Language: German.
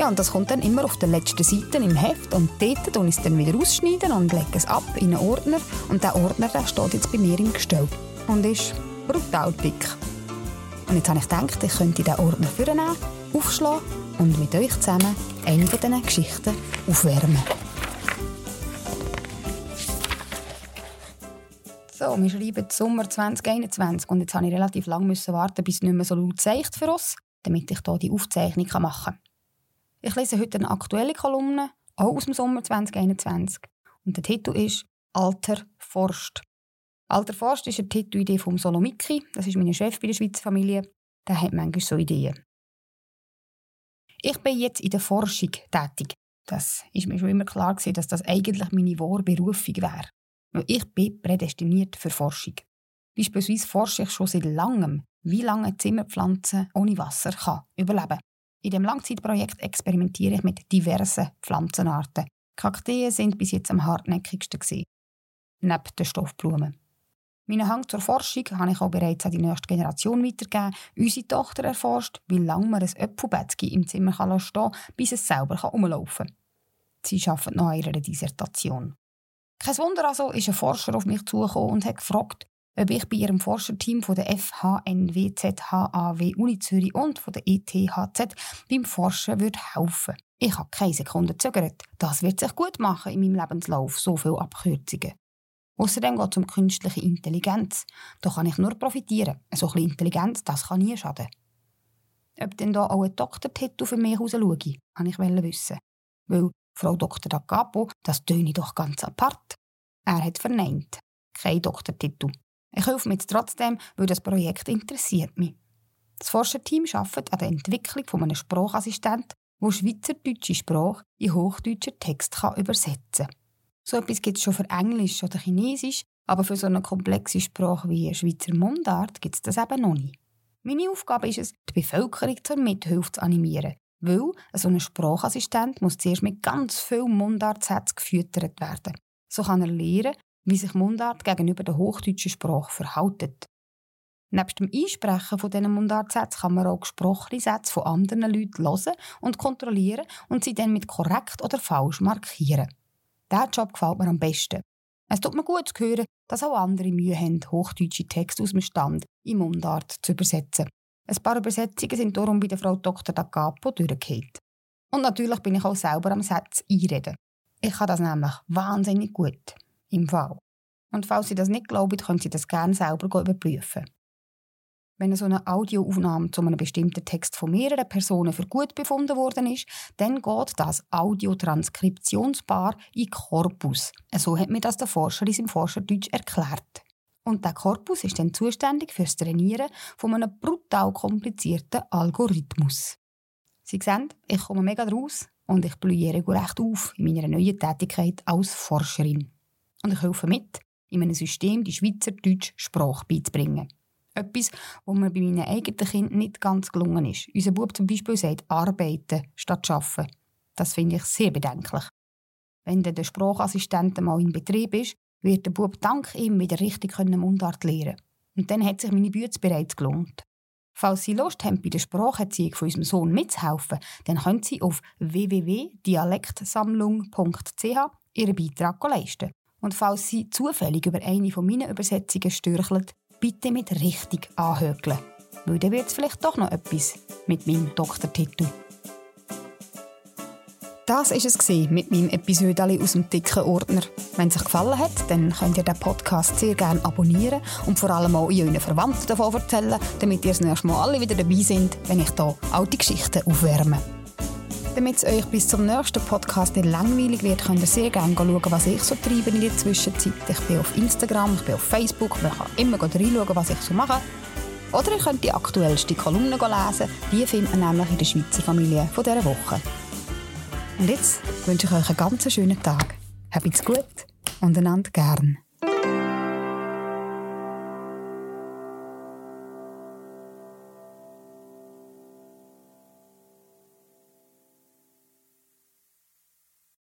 Ja, und das kommt dann immer auf der letzten Seite im Heft und dort und ich es dann wieder ausschneiden und lege es ab in einen Ordner und der Ordner der steht jetzt bei mir im Gestell und ist brutal dick. Und jetzt habe ich gedacht, ich könnte diesen Ordner vornehmen, aufschlagen und mit euch zusammen eine von diesen Geschichten aufwärmen. So, wir schreiben Sommer 2021 und jetzt musste ich relativ lange warten, bis es nicht mehr so laut zeigt für uns, damit ich hier die Aufzeichnung machen kann. Ich lese heute eine aktuelle Kolumne, auch aus dem Sommer 2021. Und der Titel ist Alter forscht. Alter forscht ist eine Titelidee von Solomiki, das ist mein Chef bei der Schweizer Familie. Der hat manchmal so Ideen. Ich bin jetzt in der Forschung tätig. Das ist mir schon immer klar gewesen, dass das eigentlich meine wahre Berufung wäre. Ich bin prädestiniert für Forschung. Beispielsweise forsche ich schon seit langem, wie lange Zimmerpflanzen ohne Wasser kann überleben. In dem Langzeitprojekt experimentiere ich mit diversen Pflanzenarten. Kakteen sind bis jetzt am hartnäckigsten gewesen, neben den Stoffblumen. Meinen Hang zur Forschung habe ich auch bereits an die nächste Generation weitergegeben. Unsere Tochter erforscht, wie lange man ein Äpfelbettchen im Zimmer stehen kann, bis es selber herumlaufen kann. Sie arbeitet noch an ihrer Dissertation. Kein Wunder also ist ein Forscher auf mich zugekommen und hat gefragt, ob ich bei ihrem Forscherteam von der FHNWZHAW Uni Zürich und von der ETHZ beim Forschen würde helfen Ich habe keine Sekunde gezögert. Das wird sich gut machen in meinem Lebenslauf, so viele Abkürzungen. Außerdem geht es um künstliche Intelligenz. Da kann ich nur profitieren. So ein bisschen Intelligenz, das kann nie schaden. Ob denn da auch ein Doktortitel für mich rausschaue, wollte ich wissen. Weil Frau Dr. Da Capo, das töne doch ganz apart. Er hat verneint. Kein Doktortitel. Ich helfe mir trotzdem, weil das Projekt interessiert mich. Das Forscherteam arbeitet an der Entwicklung von einem Sprachassistent, der schweizerdeutsche Sprache in hochdeutscher Text kann übersetzen kann. So etwas gibt es schon für Englisch oder Chinesisch, aber für so eine komplexe Sprache wie Schweizer Mundart gibt es das eben noch nicht. Meine Aufgabe ist es, die Bevölkerung zur Mithilfe zu animieren, weil so ein Sprachassistent muss zuerst mit ganz vielen Mundartsätzen gefüttert werden. So kann er lernen, wie sich Mundart gegenüber der hochdeutschen Sprache verhält. Neben dem Einsprechen von diesen Mundartsätzen kann man auch gesprochene Sätze von anderen Leuten hören und kontrollieren und sie dann mit korrekt oder falsch markieren. Dieser Job gefällt mir am besten. Es tut mir gut zu hören, dass auch andere Mühe haben, hochdeutsche Texte aus dem Stand in Mundart zu übersetzen. Ein paar Übersetzungen sind darum bei der Frau Dr. Da Capo durchgefallen. Und natürlich bin ich auch selber am Satz einreden. Ich kann das nämlich wahnsinnig gut im Fall. Und falls Sie das nicht glauben, können Sie das gerne selber überprüfen. Wenn so eine Audioaufnahme zu einem bestimmten Text von mehreren Personen für gut befunden worden ist, dann geht das Audiotranskriptionspaar in Korpus. So hat mir das der Forscher in seinem Forscherdeutsch erklärt. Und der Korpus ist dann zuständig fürs Trainieren von einem brutal komplizierten Algorithmus. Sie sehen, ich komme mega draus und ich blühe regelrecht auf in meiner neuen Tätigkeit als Forscherin und ich helfe mit, in einem System die schweizerdeutsche Sprache beizubringen. Etwas, was mir bei meinen eigenen Kindern nicht ganz gelungen ist. Unser Bub zum Beispiel sagt arbeiten statt arbeiten. Das finde ich sehr bedenklich. Wenn der Sprachassistent mal in Betrieb ist, wird der Bub dank ihm wieder richtig Mundart lernen Und dann hat sich meine Bütze bereits gelohnt. Falls Sie Lust haben, bei der Spracherziehung von unserem Sohn mitzuhelfen, dann können Sie auf www.dialektsammlung.ch Ihren Beitrag leisten. Und falls Sie zufällig über eine von meinen Übersetzungen stürcheln, bitte mit richtig anhökeln. Weil dann wird es vielleicht doch noch etwas mit meinem Doktortitel. Das war es mit meinem Episode aus dem dicken Ordner. Wenn es euch gefallen hat, dann könnt ihr den Podcast sehr gerne abonnieren und vor allem auch euren Verwandten davon erzählen, damit ihr das nächste Mal alle wieder dabei sind, wenn ich hier alte Geschichten aufwärme. Damit es euch bis zum nächsten Podcast nicht langweilig wird, könnt ihr sehr gerne schauen, was ich so treibe in der Zwischenzeit. Ich bin auf Instagram, ich bin auf Facebook, man kann immer reinschauen, was ich so mache. Oder ihr könnt die aktuellste Kolumne lesen, die findet man nämlich in der Schweizer Familie von dieser Woche. Und jetzt wünsche ich euch einen ganz schönen Tag. Habt's gut und einander gern.